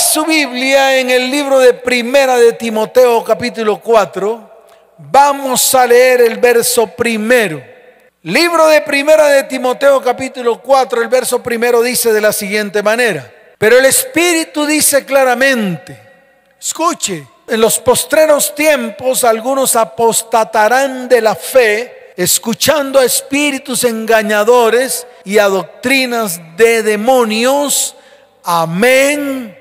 su Biblia en el libro de Primera de Timoteo capítulo 4, vamos a leer el verso primero. Libro de Primera de Timoteo capítulo 4, el verso primero dice de la siguiente manera. Pero el Espíritu dice claramente, escuche, en los postreros tiempos algunos apostatarán de la fe, escuchando a espíritus engañadores y a doctrinas de demonios. Amén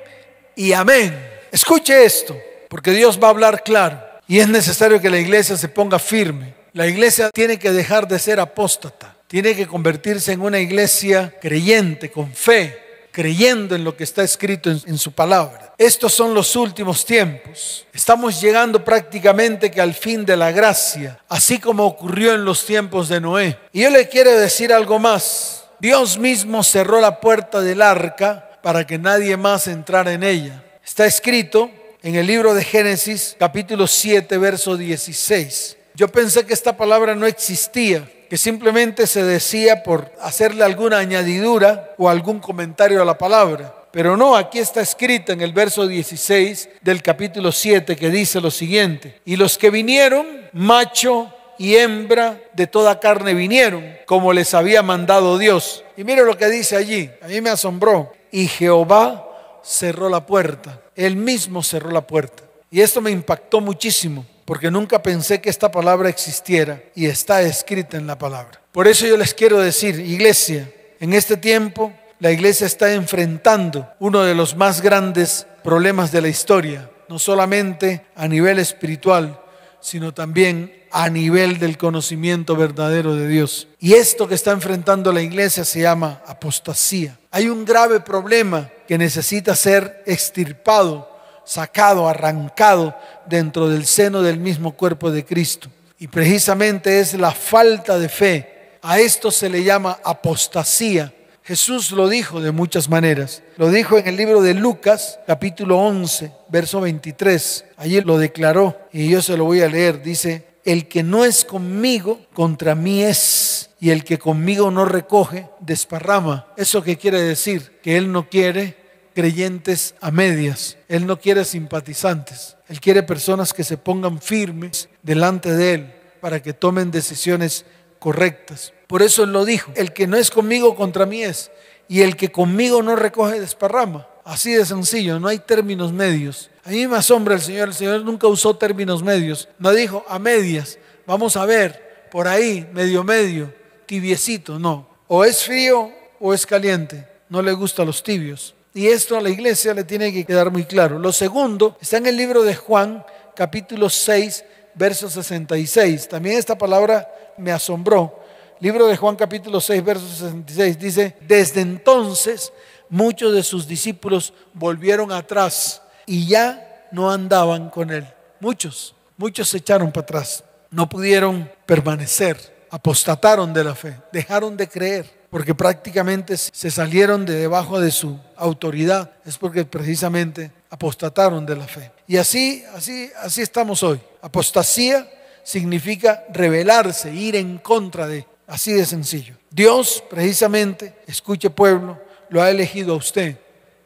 y amén. Escuche esto, porque Dios va a hablar claro. Y es necesario que la iglesia se ponga firme. La iglesia tiene que dejar de ser apóstata. Tiene que convertirse en una iglesia creyente, con fe, creyendo en lo que está escrito en, en, su palabra. Estos son los últimos tiempos. Estamos llegando prácticamente que al fin de la gracia, así como ocurrió en los tiempos de Noé. Y yo le quiero decir algo más. Dios mismo cerró la puerta del arca para que nadie más entrara en ella. Está escrito en el libro de Génesis capítulo 7, verso 16. Yo pensé que esta palabra no existía que simplemente se decía por hacerle alguna añadidura o algún comentario a la palabra. Pero no, aquí está escrita en el verso 16 del capítulo 7 que dice lo siguiente, y los que vinieron, macho y hembra de toda carne vinieron, como les había mandado Dios. Y mire lo que dice allí, a mí me asombró, y Jehová cerró la puerta, él mismo cerró la puerta. Y esto me impactó muchísimo porque nunca pensé que esta palabra existiera y está escrita en la palabra. Por eso yo les quiero decir, iglesia, en este tiempo la iglesia está enfrentando uno de los más grandes problemas de la historia, no solamente a nivel espiritual, sino también a nivel del conocimiento verdadero de Dios. Y esto que está enfrentando la iglesia se llama apostasía. Hay un grave problema que necesita ser extirpado sacado, arrancado dentro del seno del mismo cuerpo de Cristo. Y precisamente es la falta de fe. A esto se le llama apostasía. Jesús lo dijo de muchas maneras. Lo dijo en el libro de Lucas, capítulo 11, verso 23. Allí lo declaró y yo se lo voy a leer. Dice, el que no es conmigo, contra mí es. Y el que conmigo no recoge, desparrama. ¿Eso qué quiere decir? Que Él no quiere creyentes a medias. Él no quiere simpatizantes. Él quiere personas que se pongan firmes delante de Él para que tomen decisiones correctas. Por eso Él lo dijo. El que no es conmigo contra mí es. Y el que conmigo no recoge desparrama. Así de sencillo, no hay términos medios. A mí me asombra el Señor. El Señor nunca usó términos medios. No dijo a medias. Vamos a ver, por ahí, medio medio, tibiecito. No. O es frío o es caliente. No le gusta a los tibios. Y esto a la iglesia le tiene que quedar muy claro. Lo segundo está en el libro de Juan, capítulo 6, verso 66. También esta palabra me asombró. Libro de Juan, capítulo 6, verso 66 dice, desde entonces muchos de sus discípulos volvieron atrás y ya no andaban con él. Muchos, muchos se echaron para atrás. No pudieron permanecer, apostataron de la fe, dejaron de creer porque prácticamente se salieron de debajo de su autoridad, es porque precisamente apostataron de la fe. Y así, así, así estamos hoy. Apostasía significa rebelarse, ir en contra de, así de sencillo. Dios precisamente, escuche pueblo, lo ha elegido a usted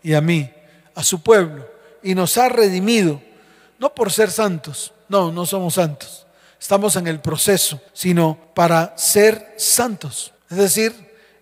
y a mí, a su pueblo, y nos ha redimido, no por ser santos, no, no somos santos, estamos en el proceso, sino para ser santos. Es decir,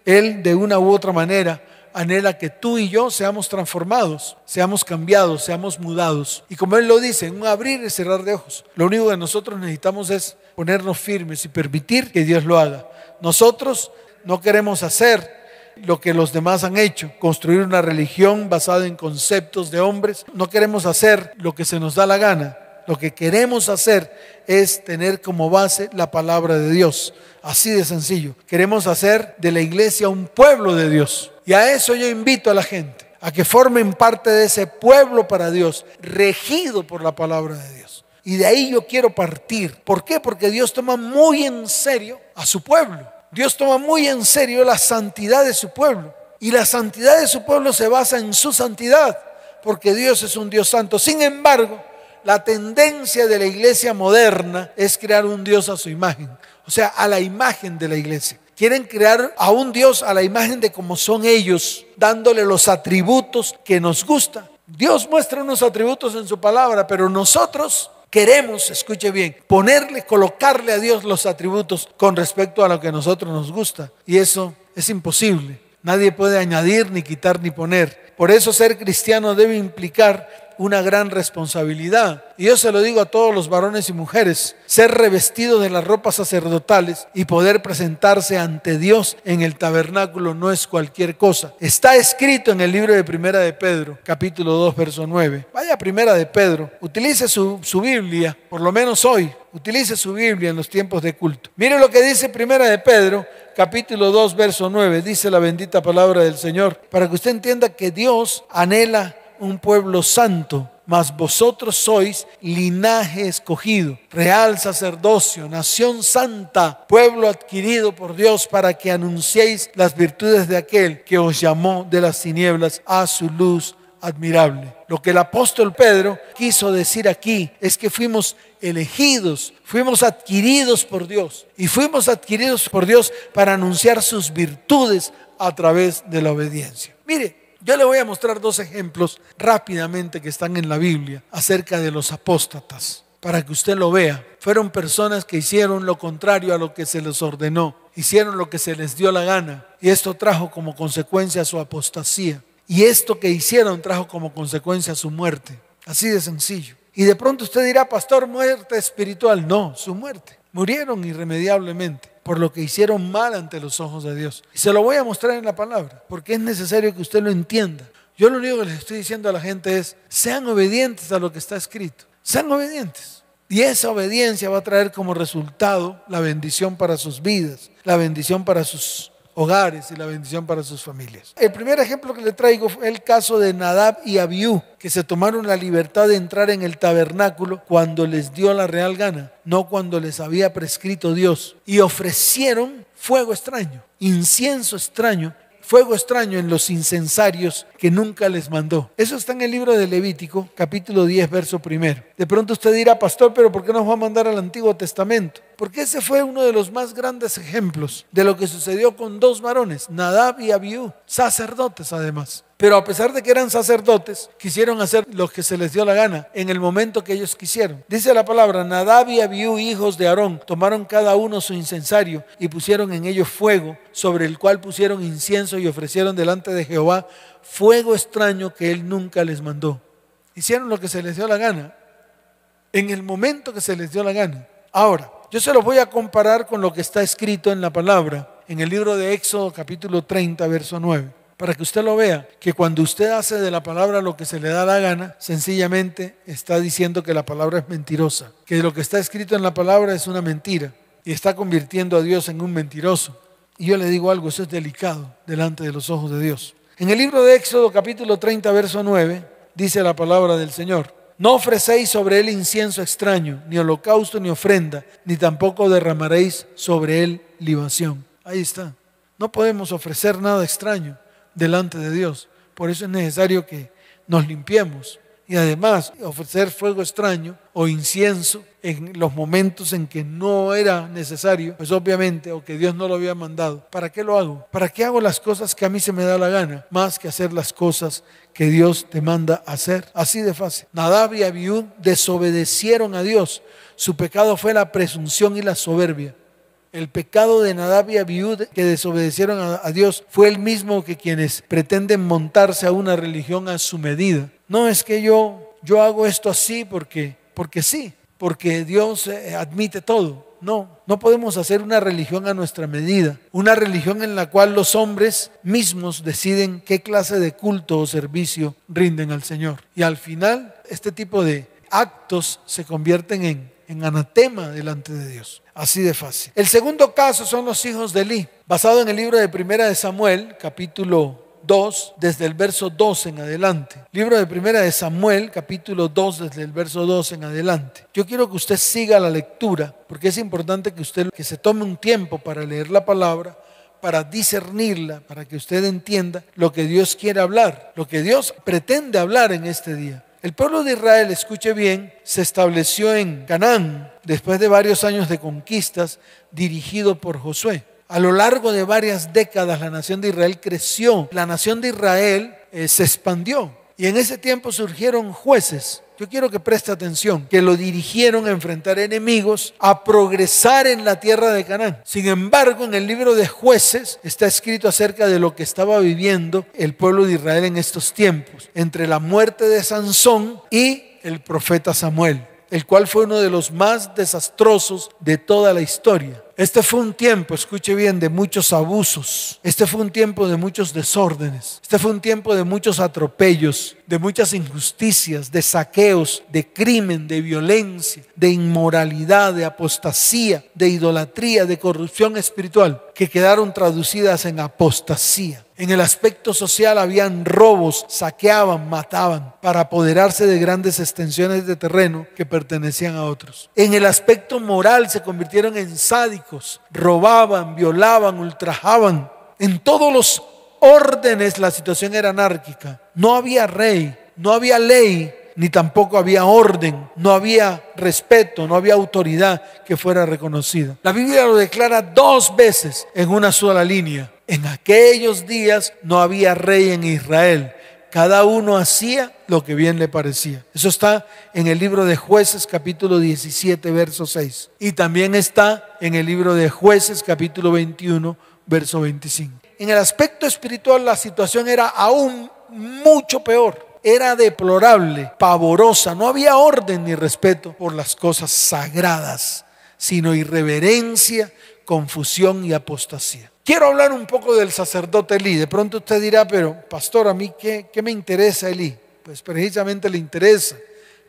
él de una u otra manera anhela que tú y yo seamos transformados, seamos cambiados, seamos mudados. Y como Él lo dice, un abrir y cerrar de ojos, lo único que nosotros necesitamos es ponernos firmes y permitir que Dios lo haga. Nosotros no queremos hacer lo que los demás han hecho, construir una religión basada en conceptos de hombres. No queremos hacer lo que se nos da la gana. Lo que queremos hacer es tener como base la palabra de Dios. Así de sencillo. Queremos hacer de la iglesia un pueblo de Dios. Y a eso yo invito a la gente, a que formen parte de ese pueblo para Dios, regido por la palabra de Dios. Y de ahí yo quiero partir. ¿Por qué? Porque Dios toma muy en serio a su pueblo. Dios toma muy en serio la santidad de su pueblo. Y la santidad de su pueblo se basa en su santidad, porque Dios es un Dios santo. Sin embargo, la tendencia de la iglesia moderna es crear un Dios a su imagen o sea, a la imagen de la iglesia. Quieren crear a un Dios a la imagen de como son ellos, dándole los atributos que nos gusta. Dios muestra unos atributos en su palabra, pero nosotros queremos, escuche bien, ponerle, colocarle a Dios los atributos con respecto a lo que a nosotros nos gusta. Y eso es imposible. Nadie puede añadir, ni quitar, ni poner. Por eso ser cristiano debe implicar una gran responsabilidad. Y yo se lo digo a todos los varones y mujeres, ser revestido de las ropas sacerdotales y poder presentarse ante Dios en el tabernáculo no es cualquier cosa. Está escrito en el libro de Primera de Pedro, capítulo 2, verso 9. Vaya Primera de Pedro, utilice su, su Biblia, por lo menos hoy, utilice su Biblia en los tiempos de culto. Mire lo que dice Primera de Pedro, capítulo 2, verso 9. Dice la bendita palabra del Señor, para que usted entienda que Dios anhela un pueblo santo, mas vosotros sois linaje escogido, real sacerdocio, nación santa, pueblo adquirido por Dios para que anunciéis las virtudes de aquel que os llamó de las tinieblas a su luz admirable. Lo que el apóstol Pedro quiso decir aquí es que fuimos elegidos, fuimos adquiridos por Dios y fuimos adquiridos por Dios para anunciar sus virtudes a través de la obediencia. Mire, yo le voy a mostrar dos ejemplos rápidamente que están en la Biblia acerca de los apóstatas, para que usted lo vea. Fueron personas que hicieron lo contrario a lo que se les ordenó, hicieron lo que se les dio la gana, y esto trajo como consecuencia su apostasía. Y esto que hicieron trajo como consecuencia su muerte. Así de sencillo. Y de pronto usted dirá, pastor, muerte espiritual. No, su muerte. Murieron irremediablemente por lo que hicieron mal ante los ojos de Dios. Y se lo voy a mostrar en la palabra, porque es necesario que usted lo entienda. Yo lo único que les estoy diciendo a la gente es, sean obedientes a lo que está escrito. Sean obedientes. Y esa obediencia va a traer como resultado la bendición para sus vidas, la bendición para sus hogares y la bendición para sus familias. El primer ejemplo que le traigo fue el caso de Nadab y Abiú, que se tomaron la libertad de entrar en el tabernáculo cuando les dio la real gana, no cuando les había prescrito Dios, y ofrecieron fuego extraño, incienso extraño, fuego extraño en los incensarios que nunca les mandó. Eso está en el libro de Levítico, capítulo 10, verso primero. De pronto usted dirá, pastor, pero ¿por qué nos va a mandar al Antiguo Testamento? Porque ese fue uno de los más grandes ejemplos de lo que sucedió con dos varones, Nadab y Abiú, sacerdotes además. Pero a pesar de que eran sacerdotes, quisieron hacer lo que se les dio la gana en el momento que ellos quisieron. Dice la palabra, Nadab y Abiú, hijos de Aarón, tomaron cada uno su incensario y pusieron en ellos fuego, sobre el cual pusieron incienso y ofrecieron delante de Jehová fuego extraño que él nunca les mandó. Hicieron lo que se les dio la gana, en el momento que se les dio la gana. Ahora, yo se los voy a comparar con lo que está escrito en la palabra, en el libro de Éxodo capítulo 30, verso 9, para que usted lo vea, que cuando usted hace de la palabra lo que se le da la gana, sencillamente está diciendo que la palabra es mentirosa, que lo que está escrito en la palabra es una mentira y está convirtiendo a Dios en un mentiroso. Y yo le digo algo, eso es delicado delante de los ojos de Dios. En el libro de Éxodo capítulo 30, verso 9, dice la palabra del Señor. No ofrecéis sobre él incienso extraño, ni holocausto, ni ofrenda, ni tampoco derramaréis sobre él libación. Ahí está. No podemos ofrecer nada extraño delante de Dios. Por eso es necesario que nos limpiemos. Y además, ofrecer fuego extraño o incienso en los momentos en que no era necesario, pues obviamente, o que Dios no lo había mandado. ¿Para qué lo hago? ¿Para qué hago las cosas que a mí se me da la gana? Más que hacer las cosas que Dios te manda hacer. Así de fácil. Nadab y Abiú desobedecieron a Dios. Su pecado fue la presunción y la soberbia. El pecado de Nadab y Abiú que desobedecieron a, Dios fue el mismo que quienes pretenden montarse a una religión a su medida. No es que yo, yo hago esto así porque, porque sí porque Dios eh, admite todo. No, no podemos hacer una religión a nuestra medida, una religión en la cual los hombres mismos deciden qué clase de culto o servicio rinden al Señor. Y al final, este tipo de actos se convierten en, en anatema delante de Dios. Así de fácil. El segundo caso son los hijos de Eli, basado en el libro de Primera de Samuel, capítulo 2, desde el verso 2 en adelante. Libro de Primera de Samuel, capítulo 2, desde el verso 2 en adelante. Yo quiero que usted siga la lectura, porque es importante que usted que se tome un tiempo para leer la palabra, para discernirla, para que usted entienda lo que Dios quiere hablar, lo que Dios pretende hablar en este día. El pueblo de Israel, escuche bien, se estableció en Canaán después de varios años de conquistas dirigido por Josué. A lo largo de varias décadas la nación de Israel creció, la nación de Israel eh, se expandió. Y en ese tiempo surgieron jueces. Yo quiero que preste atención, que lo dirigieron a enfrentar enemigos, a progresar en la tierra de Canaán. Sin embargo, en el libro de jueces está escrito acerca de lo que estaba viviendo el pueblo de Israel en estos tiempos, entre la muerte de Sansón y el profeta Samuel el cual fue uno de los más desastrosos de toda la historia. Este fue un tiempo, escuche bien, de muchos abusos. Este fue un tiempo de muchos desórdenes. Este fue un tiempo de muchos atropellos, de muchas injusticias, de saqueos, de crimen, de violencia, de inmoralidad, de apostasía, de idolatría, de corrupción espiritual, que quedaron traducidas en apostasía. En el aspecto social habían robos, saqueaban, mataban para apoderarse de grandes extensiones de terreno que pertenecían a otros. En el aspecto moral se convirtieron en sádicos, robaban, violaban, ultrajaban. En todos los órdenes la situación era anárquica. No había rey, no había ley, ni tampoco había orden, no había respeto, no había autoridad que fuera reconocida. La Biblia lo declara dos veces en una sola línea. En aquellos días no había rey en Israel. Cada uno hacía lo que bien le parecía. Eso está en el libro de jueces capítulo 17, verso 6. Y también está en el libro de jueces capítulo 21, verso 25. En el aspecto espiritual la situación era aún mucho peor era deplorable, pavorosa, no había orden ni respeto por las cosas sagradas, sino irreverencia, confusión y apostasía. Quiero hablar un poco del sacerdote Elí. De pronto usted dirá, pero pastor, ¿a mí qué, qué me interesa Elí? Pues precisamente le interesa,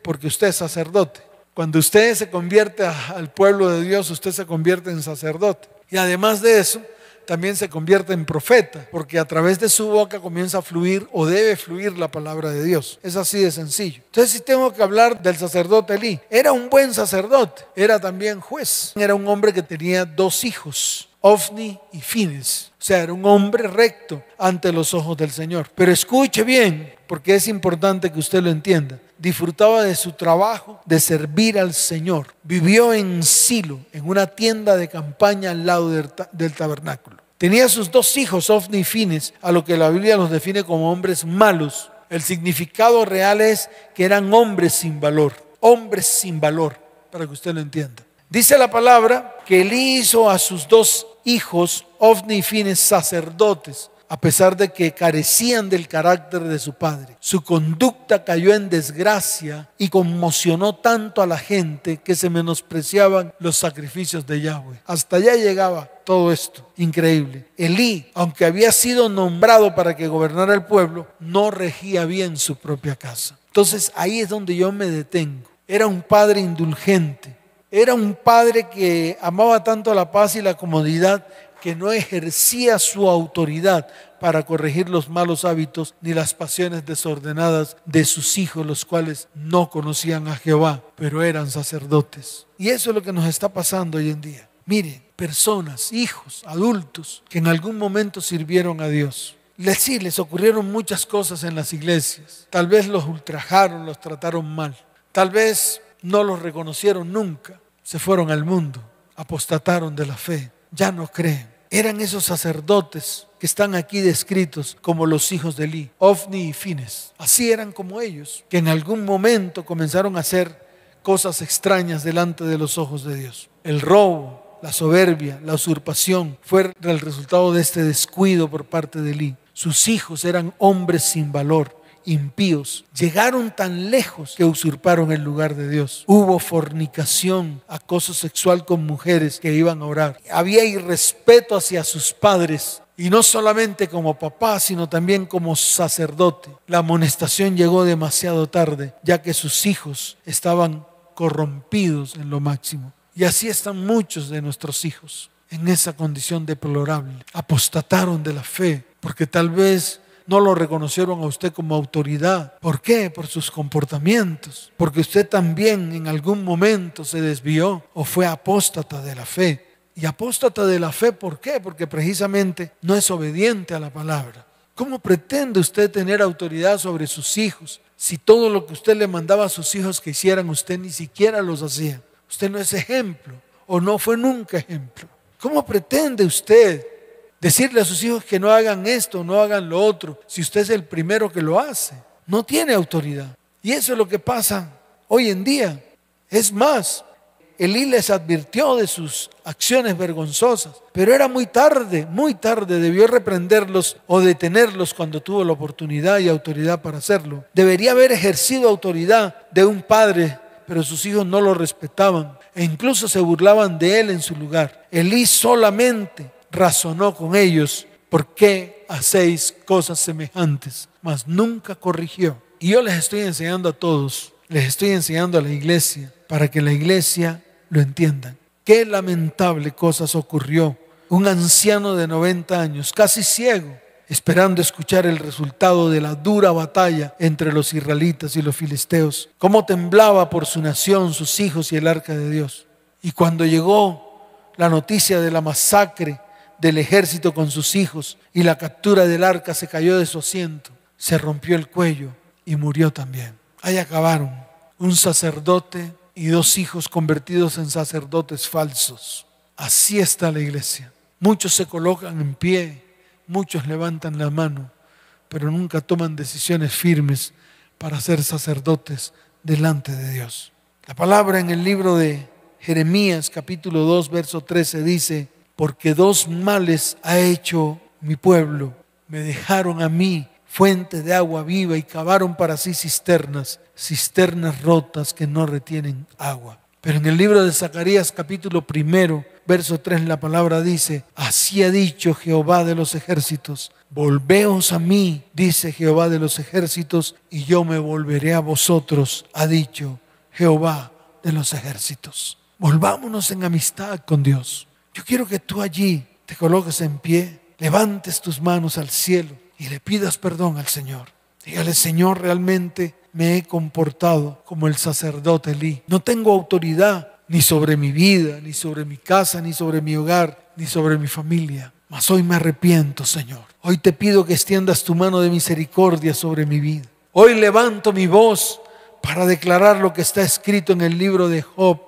porque usted es sacerdote. Cuando usted se convierte al pueblo de Dios, usted se convierte en sacerdote. Y además de eso, también se convierte en profeta, porque a través de su boca comienza a fluir o debe fluir la palabra de Dios. Es así de sencillo. Entonces, si tengo que hablar del sacerdote Elí, era un buen sacerdote, era también juez, era un hombre que tenía dos hijos. Ofni y Fines. O sea, era un hombre recto ante los ojos del Señor. Pero escuche bien, porque es importante que usted lo entienda. Disfrutaba de su trabajo, de servir al Señor. Vivió en Silo, en una tienda de campaña al lado del, tabernáculo. Tenía sus dos hijos, Ofni y Fines, a lo que la Biblia los define como hombres malos. El significado real es que eran hombres sin valor, hombres sin valor, para que usted lo entienda. Dice la palabra que él hizo a sus dos hijos, Ofni y Fines, sacerdotes, a pesar de que carecían del carácter de su padre. Su conducta cayó en desgracia y conmocionó tanto a la gente que se menospreciaban los sacrificios de Yahweh. Hasta allá llegaba todo esto, increíble. Elí, aunque había sido nombrado para que gobernara el pueblo, no regía bien su propia casa. Entonces ahí es donde yo me detengo. Era un padre indulgente, era un padre que amaba tanto la paz y la comodidad que no ejercía su autoridad para corregir los malos hábitos ni las pasiones desordenadas de sus hijos, los cuales no conocían a Jehová, pero eran sacerdotes. Y eso es lo que nos está pasando hoy en día. Miren, personas, hijos, adultos, que en algún momento sirvieron a Dios. Les sí, les ocurrieron muchas cosas en las iglesias. Tal vez los ultrajaron, los trataron mal. Tal vez no los reconocieron nunca se fueron al mundo, apostataron de la fe, ya no creen. Eran esos sacerdotes que están aquí descritos como los hijos de Eli, Ofni y Fines. Así eran como ellos, que en algún momento comenzaron a hacer cosas extrañas delante de los ojos de Dios. El robo, la soberbia, la usurpación fue el resultado de este descuido por parte de Eli. Sus hijos eran hombres sin valor, impíos llegaron tan lejos que usurparon el lugar de Dios. Hubo fornicación, acoso sexual con mujeres que iban a orar. Había irrespeto hacia sus padres. Y no solamente como papá, sino también como sacerdote. La amonestación llegó demasiado tarde, ya que sus hijos estaban corrompidos en lo máximo. Y así están muchos de nuestros hijos, en esa condición deplorable. Apostataron de la fe, porque tal vez no lo reconocieron a usted como autoridad. ¿Por qué? Por sus comportamientos. Porque usted también en algún momento se desvió o fue apóstata de la fe. Y apóstata de la fe, ¿por qué? Porque precisamente no es obediente a la palabra. ¿Cómo pretende usted tener autoridad sobre sus hijos si todo lo que usted le mandaba a sus hijos que hicieran usted ni siquiera los hacía? Usted no es ejemplo o no fue nunca ejemplo. ¿Cómo pretende usted Decirle a sus hijos que no hagan esto, no hagan lo otro, si usted es el primero que lo hace. no tiene autoridad. Y eso es lo que pasa hoy en día. Es más, Elí les advirtió de sus acciones vergonzosas, pero era muy tarde, muy tarde. Debió reprenderlos o detenerlos cuando tuvo la oportunidad y autoridad para hacerlo. Debería haber ejercido autoridad de un padre, pero sus hijos no lo respetaban e incluso se burlaban de él en su lugar. Elí solamente razonó con ellos, ¿por qué hacéis cosas semejantes? Mas nunca corrigió. Y yo les estoy enseñando a todos, les estoy enseñando a la iglesia, para que la iglesia lo entiendan. Qué lamentable cosas ocurrió. Un anciano de 90 años, casi ciego, esperando escuchar el resultado de la dura batalla entre los israelitas y los filisteos. Cómo temblaba por su nación, sus hijos y el arca de Dios. Y cuando llegó la noticia de la masacre del ejército con sus hijos y la captura del arca, se cayó de su asiento, se rompió el cuello y murió también. Ahí acabaron. Un sacerdote y dos hijos convertidos en sacerdotes falsos. Así está la iglesia. Muchos se colocan en pie, muchos levantan la mano, pero nunca toman decisiones firmes para ser sacerdotes delante de Dios. La palabra en el libro de Jeremías capítulo 2 verso 13 dice, porque dos males ha hecho mi pueblo, me dejaron a mí fuente de agua viva y cavaron para sí cisternas, cisternas rotas que no retienen agua. Pero en el libro de Zacarías capítulo primero, verso 3, la palabra dice, así ha dicho Jehová de los ejércitos, volveos a mí, dice Jehová de los ejércitos, y yo me volveré a vosotros, ha dicho Jehová de los ejércitos. Volvámonos en amistad con Dios. Yo quiero que tú allí te coloques en pie, levantes tus manos al cielo y le pidas perdón al Señor. Dígale, Señor, realmente me he comportado como el sacerdote Elí. No tengo autoridad ni sobre mi vida, ni sobre mi casa, ni sobre mi hogar, ni sobre mi familia. Mas hoy me arrepiento, Señor. Hoy te pido que extiendas tu mano de misericordia sobre mi vida. Hoy levanto mi voz para declarar lo que está escrito en el libro de Job,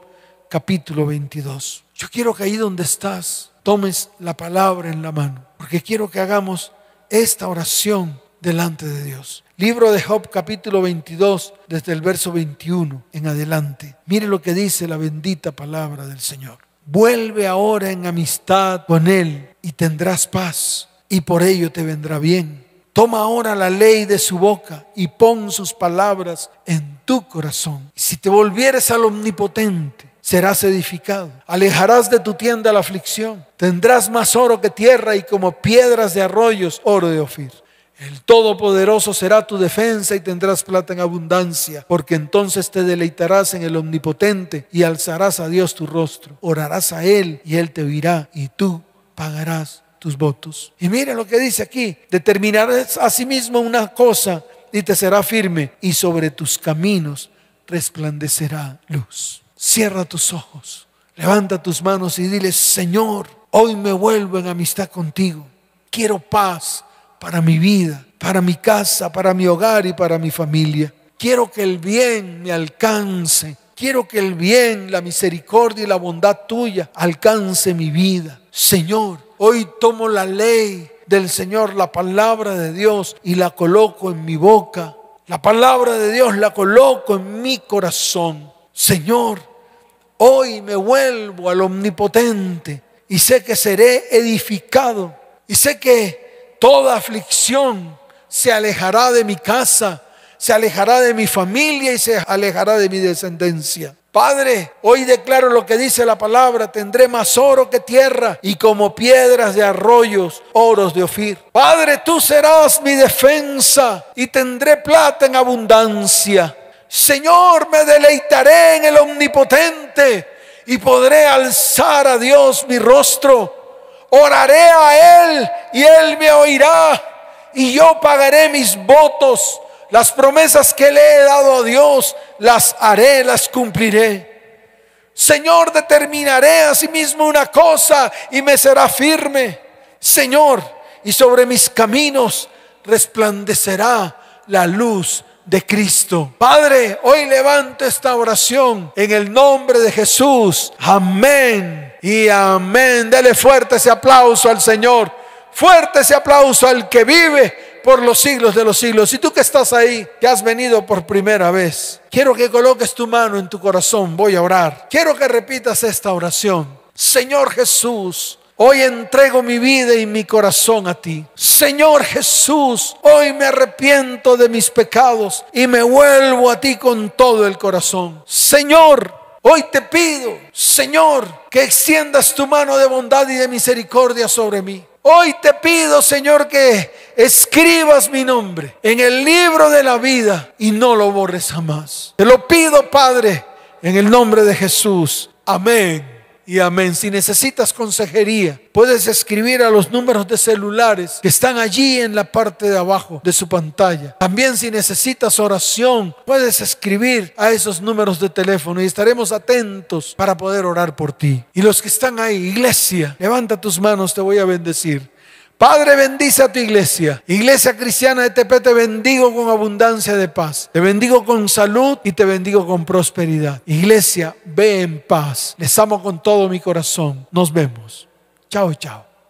capítulo 22. Yo quiero que ahí donde estás tomes la palabra en la mano, porque quiero que hagamos esta oración delante de Dios. Libro de Job capítulo 22, desde el verso 21 en adelante. Mire lo que dice la bendita palabra del Señor. Vuelve ahora en amistad con Él y tendrás paz y por ello te vendrá bien. Toma ahora la ley de su boca y pon sus palabras en tu corazón. Si te volvieres al omnipotente, serás edificado. Alejarás de tu tienda la aflicción. Tendrás más oro que tierra y como piedras de arroyos, oro de Ofir. El Todopoderoso será tu defensa y tendrás plata en abundancia, porque entonces te deleitarás en el Omnipotente y alzarás a Dios tu rostro. Orarás a Él y Él te oirá y tú pagarás tus votos. Y mire lo que dice aquí, determinarás asimismo una cosa y te será firme y sobre tus caminos resplandecerá luz. Cierra tus ojos, levanta tus manos y dile, Señor, hoy me vuelvo en amistad contigo. Quiero paz para mi vida, para mi casa, para mi hogar y para mi familia. Quiero que el bien me alcance. Quiero que el bien, la misericordia y la bondad tuya alcance mi vida. Señor, hoy tomo la ley del Señor, la palabra de Dios, y la coloco en mi boca. La palabra de Dios la coloco en mi corazón. Señor, Hoy me vuelvo al omnipotente y sé que seré edificado y sé que toda aflicción se alejará de mi casa, se alejará de mi familia y se alejará de mi descendencia. Padre, hoy declaro lo que dice la palabra, tendré más oro que tierra y como piedras de arroyos, oros de Ofir. Padre, tú serás mi defensa y tendré plata en abundancia. Señor, me deleitaré en el omnipotente y podré alzar a Dios mi rostro. Oraré a Él y Él me oirá y yo pagaré mis votos. Las promesas que le he dado a Dios, las haré, las cumpliré. Señor, determinaré a sí mismo una cosa y me será firme. Señor, y sobre mis caminos resplandecerá la luz de Cristo. Padre, hoy levanto esta oración en el nombre de Jesús. Amén y amén. Dele fuerte ese aplauso al Señor. Fuerte ese aplauso al que vive por los siglos de los siglos. Y tú que estás ahí, que has venido por primera vez, quiero que coloques tu mano en tu corazón. Voy a orar. Quiero que repitas esta oración. Señor Jesús, Hoy entrego mi vida y mi corazón a ti. Señor Jesús, hoy me arrepiento de mis pecados y me vuelvo a ti con todo el corazón. Señor, hoy te pido, Señor, que extiendas tu mano de bondad y de misericordia sobre mí. Hoy te pido, Señor, que escribas mi nombre en el libro de la vida y no lo borres jamás. Te lo pido, Padre, en el nombre de Jesús. Amén y amén. Si necesitas consejería, puedes escribir a los números de celulares que están allí en la parte de abajo de su pantalla. También si necesitas oración, puedes escribir a esos números de teléfono y estaremos atentos para poder orar por ti. Y los que están ahí, iglesia, levanta tus manos, te voy a bendecir. Padre, bendice a tu iglesia. Iglesia cristiana de Tepe, te bendigo con abundancia de paz. Te bendigo con salud y te bendigo con prosperidad. Iglesia, ve en paz. Les amo con todo mi corazón. Nos vemos. Chao, chao.